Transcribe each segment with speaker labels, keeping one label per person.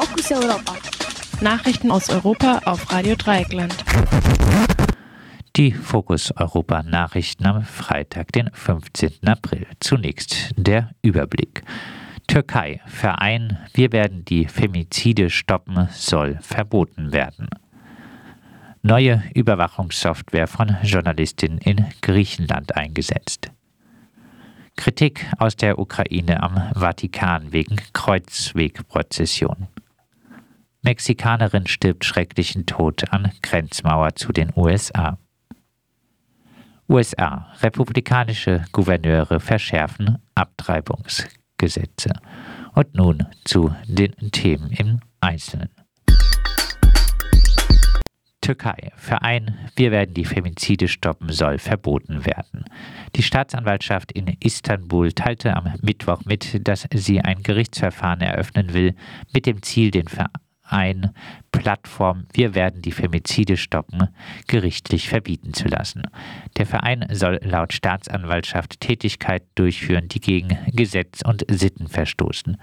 Speaker 1: Fokus Europa.
Speaker 2: Nachrichten aus Europa auf Radio Dreieckland.
Speaker 3: Die Fokus Europa Nachrichten am Freitag, den 15. April. Zunächst der Überblick. Türkei. Verein Wir werden die Femizide stoppen soll verboten werden. Neue Überwachungssoftware von Journalistinnen in Griechenland eingesetzt. Kritik aus der Ukraine am Vatikan wegen Kreuzwegprozession. Mexikanerin stirbt schrecklichen Tod an Grenzmauer zu den USA. USA. Republikanische Gouverneure verschärfen Abtreibungsgesetze. Und nun zu den Themen im Einzelnen. Türkei. Verein Wir werden die Femizide stoppen soll verboten werden. Die Staatsanwaltschaft in Istanbul teilte am Mittwoch mit, dass sie ein Gerichtsverfahren eröffnen will, mit dem Ziel, den Verein ein Plattform Wir werden die Femizide stoppen gerichtlich verbieten zu lassen. Der Verein soll laut Staatsanwaltschaft Tätigkeiten durchführen, die gegen Gesetz und Sitten verstoßen.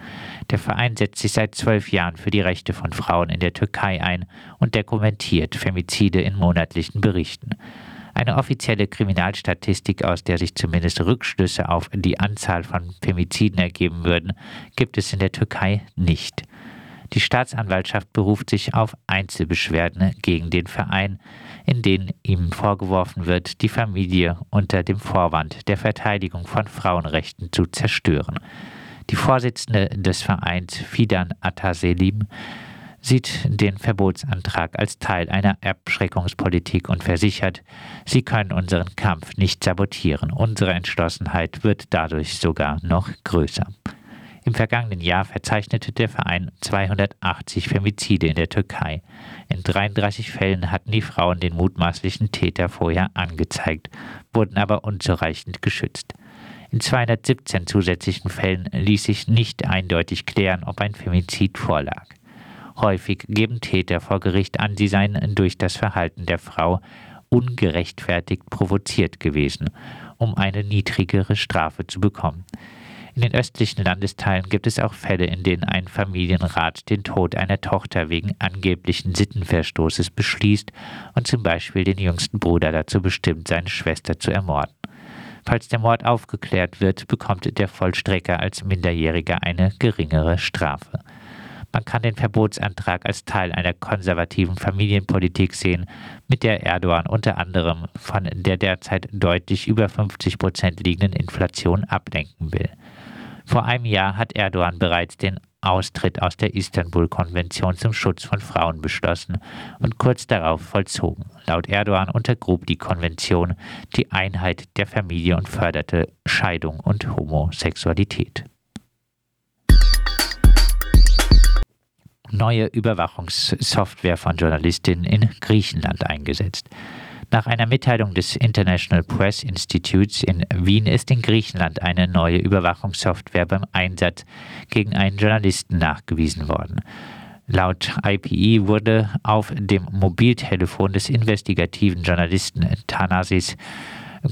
Speaker 3: Der Verein setzt sich seit zwölf Jahren für die Rechte von Frauen in der Türkei ein und dokumentiert Femizide in monatlichen Berichten. Eine offizielle Kriminalstatistik, aus der sich zumindest Rückschlüsse auf die Anzahl von Femiziden ergeben würden, gibt es in der Türkei nicht. Die Staatsanwaltschaft beruft sich auf Einzelbeschwerden gegen den Verein, in denen ihm vorgeworfen wird, die Familie unter dem Vorwand der Verteidigung von Frauenrechten zu zerstören. Die Vorsitzende des Vereins, Fidan Ataselim, sieht den Verbotsantrag als Teil einer Abschreckungspolitik und versichert, sie können unseren Kampf nicht sabotieren. Unsere Entschlossenheit wird dadurch sogar noch größer. Im vergangenen Jahr verzeichnete der Verein 280 Femizide in der Türkei. In 33 Fällen hatten die Frauen den mutmaßlichen Täter vorher angezeigt, wurden aber unzureichend geschützt. In 217 zusätzlichen Fällen ließ sich nicht eindeutig klären, ob ein Femizid vorlag. Häufig geben Täter vor Gericht an, sie seien durch das Verhalten der Frau ungerechtfertigt provoziert gewesen, um eine niedrigere Strafe zu bekommen. In den östlichen Landesteilen gibt es auch Fälle, in denen ein Familienrat den Tod einer Tochter wegen angeblichen Sittenverstoßes beschließt und zum Beispiel den jüngsten Bruder dazu bestimmt, seine Schwester zu ermorden. Falls der Mord aufgeklärt wird, bekommt der Vollstrecker als Minderjähriger eine geringere Strafe. Man kann den Verbotsantrag als Teil einer konservativen Familienpolitik sehen, mit der Erdogan unter anderem von der derzeit deutlich über 50 Prozent liegenden Inflation ablenken will. Vor einem Jahr hat Erdogan bereits den Austritt aus der Istanbul-Konvention zum Schutz von Frauen beschlossen und kurz darauf vollzogen. Laut Erdogan untergrub die Konvention die Einheit der Familie und förderte Scheidung und Homosexualität. Neue Überwachungssoftware von Journalistinnen in Griechenland eingesetzt. Nach einer Mitteilung des International Press Institutes in Wien ist in Griechenland eine neue Überwachungssoftware beim Einsatz gegen einen Journalisten nachgewiesen worden. Laut IPE wurde auf dem Mobiltelefon des investigativen Journalisten Thanasis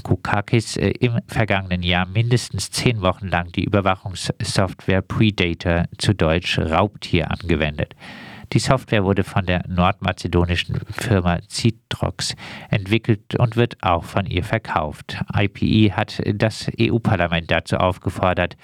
Speaker 3: Koukakis äh, im vergangenen Jahr mindestens zehn Wochen lang die Überwachungssoftware Predator zu Deutsch Raubtier angewendet. Die Software wurde von der nordmazedonischen Firma Citrox entwickelt und wird auch von ihr verkauft. IPE hat das EU-Parlament dazu aufgefordert,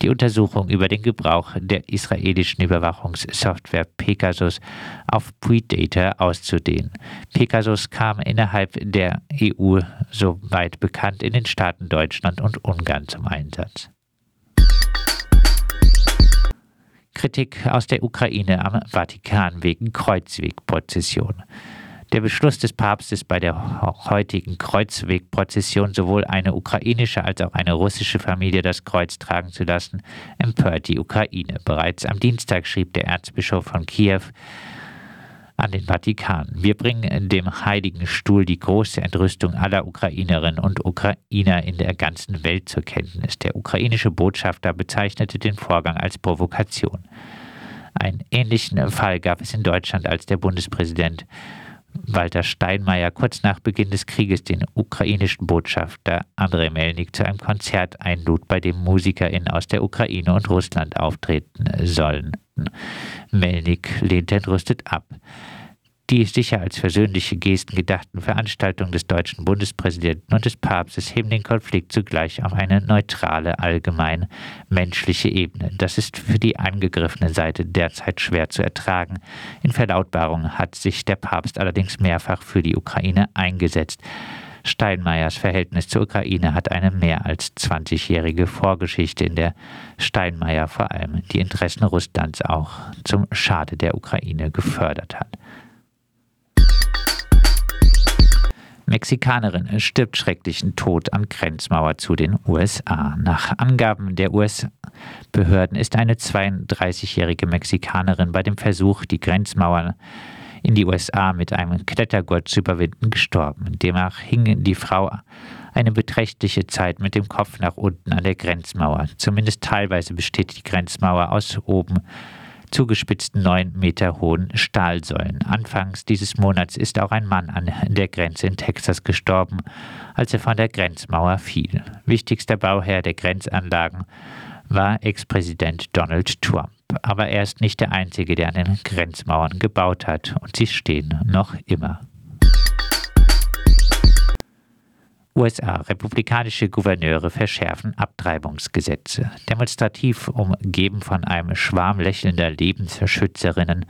Speaker 3: die Untersuchung über den Gebrauch der israelischen Überwachungssoftware Pegasus auf Predator auszudehnen. Pegasus kam innerhalb der EU, soweit bekannt, in den Staaten Deutschland und Ungarn zum Einsatz. Kritik aus der Ukraine am Vatikan wegen Kreuzwegprozession. Der Beschluss des Papstes bei der heutigen Kreuzwegprozession sowohl eine ukrainische als auch eine russische Familie das Kreuz tragen zu lassen, empört die Ukraine. Bereits am Dienstag schrieb der Erzbischof von Kiew, an den Vatikan. Wir bringen dem Heiligen Stuhl die große Entrüstung aller Ukrainerinnen und Ukrainer in der ganzen Welt zur Kenntnis. Der ukrainische Botschafter bezeichnete den Vorgang als Provokation. Einen ähnlichen Fall gab es in Deutschland, als der Bundespräsident Walter Steinmeier kurz nach Beginn des Krieges den ukrainischen Botschafter Andrei Melnik zu einem Konzert einlud, bei dem MusikerInnen aus der Ukraine und Russland auftreten sollen. Melnik lehnt entrüstet ab. Die sicher als versöhnliche Gesten gedachten Veranstaltungen des deutschen Bundespräsidenten und des Papstes heben den Konflikt zugleich auf eine neutrale, allgemein menschliche Ebene. Das ist für die angegriffene Seite derzeit schwer zu ertragen. In Verlautbarungen hat sich der Papst allerdings mehrfach für die Ukraine eingesetzt. Steinmeiers Verhältnis zur Ukraine hat eine mehr als 20-jährige Vorgeschichte, in der Steinmeier vor allem die Interessen Russlands auch zum Schade der Ukraine gefördert hat. Mexikanerin stirbt schrecklichen Tod an Grenzmauer zu den USA. Nach Angaben der US-Behörden ist eine 32-jährige Mexikanerin bei dem Versuch, die Grenzmauer in die USA mit einem Klettergurt zu überwinden, gestorben. Demnach hing die Frau eine beträchtliche Zeit mit dem Kopf nach unten an der Grenzmauer. Zumindest teilweise besteht die Grenzmauer aus oben zugespitzten neun Meter hohen Stahlsäulen. Anfangs dieses Monats ist auch ein Mann an der Grenze in Texas gestorben, als er von der Grenzmauer fiel. Wichtigster Bauherr der Grenzanlagen war Ex-Präsident Donald Trump. Aber er ist nicht der Einzige, der an den Grenzmauern gebaut hat, und sie stehen noch immer. USA. Republikanische Gouverneure verschärfen Abtreibungsgesetze. Demonstrativ umgeben von einem Schwarm lächelnder Lebensschützerinnen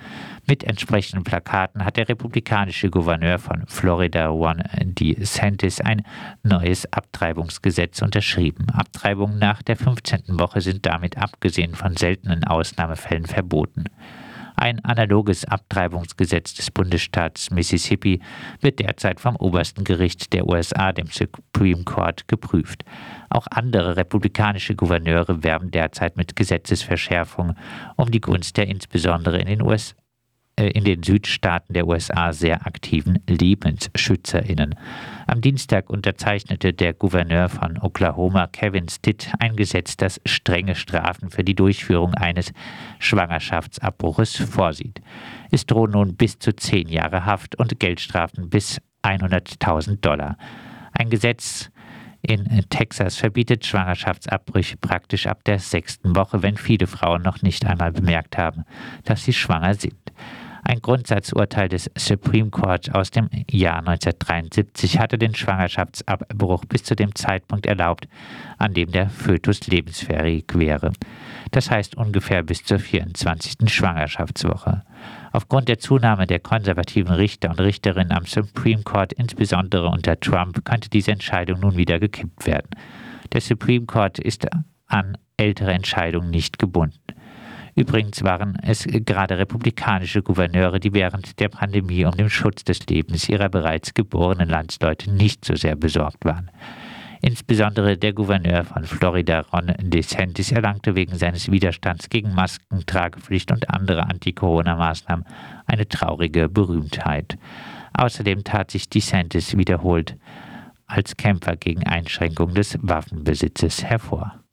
Speaker 3: mit entsprechenden Plakaten hat der republikanische Gouverneur von Florida, Ron DeSantis, ein neues Abtreibungsgesetz unterschrieben. Abtreibungen nach der 15. Woche sind damit abgesehen von seltenen Ausnahmefällen verboten. Ein analoges Abtreibungsgesetz des Bundesstaats Mississippi wird derzeit vom obersten Gericht der USA, dem Supreme Court, geprüft. Auch andere republikanische Gouverneure werben derzeit mit Gesetzesverschärfungen um die Gunst der insbesondere in den USA in den Südstaaten der USA sehr aktiven LebensschützerInnen. Am Dienstag unterzeichnete der Gouverneur von Oklahoma, Kevin Stitt, ein Gesetz, das strenge Strafen für die Durchführung eines Schwangerschaftsabbruches vorsieht. Es drohen nun bis zu zehn Jahre Haft und Geldstrafen bis 100.000 Dollar. Ein Gesetz, in Texas verbietet Schwangerschaftsabbrüche praktisch ab der sechsten Woche, wenn viele Frauen noch nicht einmal bemerkt haben, dass sie schwanger sind. Ein Grundsatzurteil des Supreme Court aus dem Jahr 1973 hatte den Schwangerschaftsabbruch bis zu dem Zeitpunkt erlaubt, an dem der Fötus lebensfähig wäre. Das heißt ungefähr bis zur 24. Schwangerschaftswoche. Aufgrund der Zunahme der konservativen Richter und Richterinnen am Supreme Court, insbesondere unter Trump, könnte diese Entscheidung nun wieder gekippt werden. Der Supreme Court ist an ältere Entscheidungen nicht gebunden. Übrigens waren es gerade republikanische Gouverneure, die während der Pandemie um den Schutz des Lebens ihrer bereits geborenen Landsleute nicht so sehr besorgt waren. Insbesondere der Gouverneur von Florida, Ron DeSantis, erlangte wegen seines Widerstands gegen Maskentragepflicht und andere Anti-Corona-Maßnahmen eine traurige Berühmtheit. Außerdem tat sich DeSantis wiederholt als Kämpfer gegen Einschränkung des Waffenbesitzes hervor.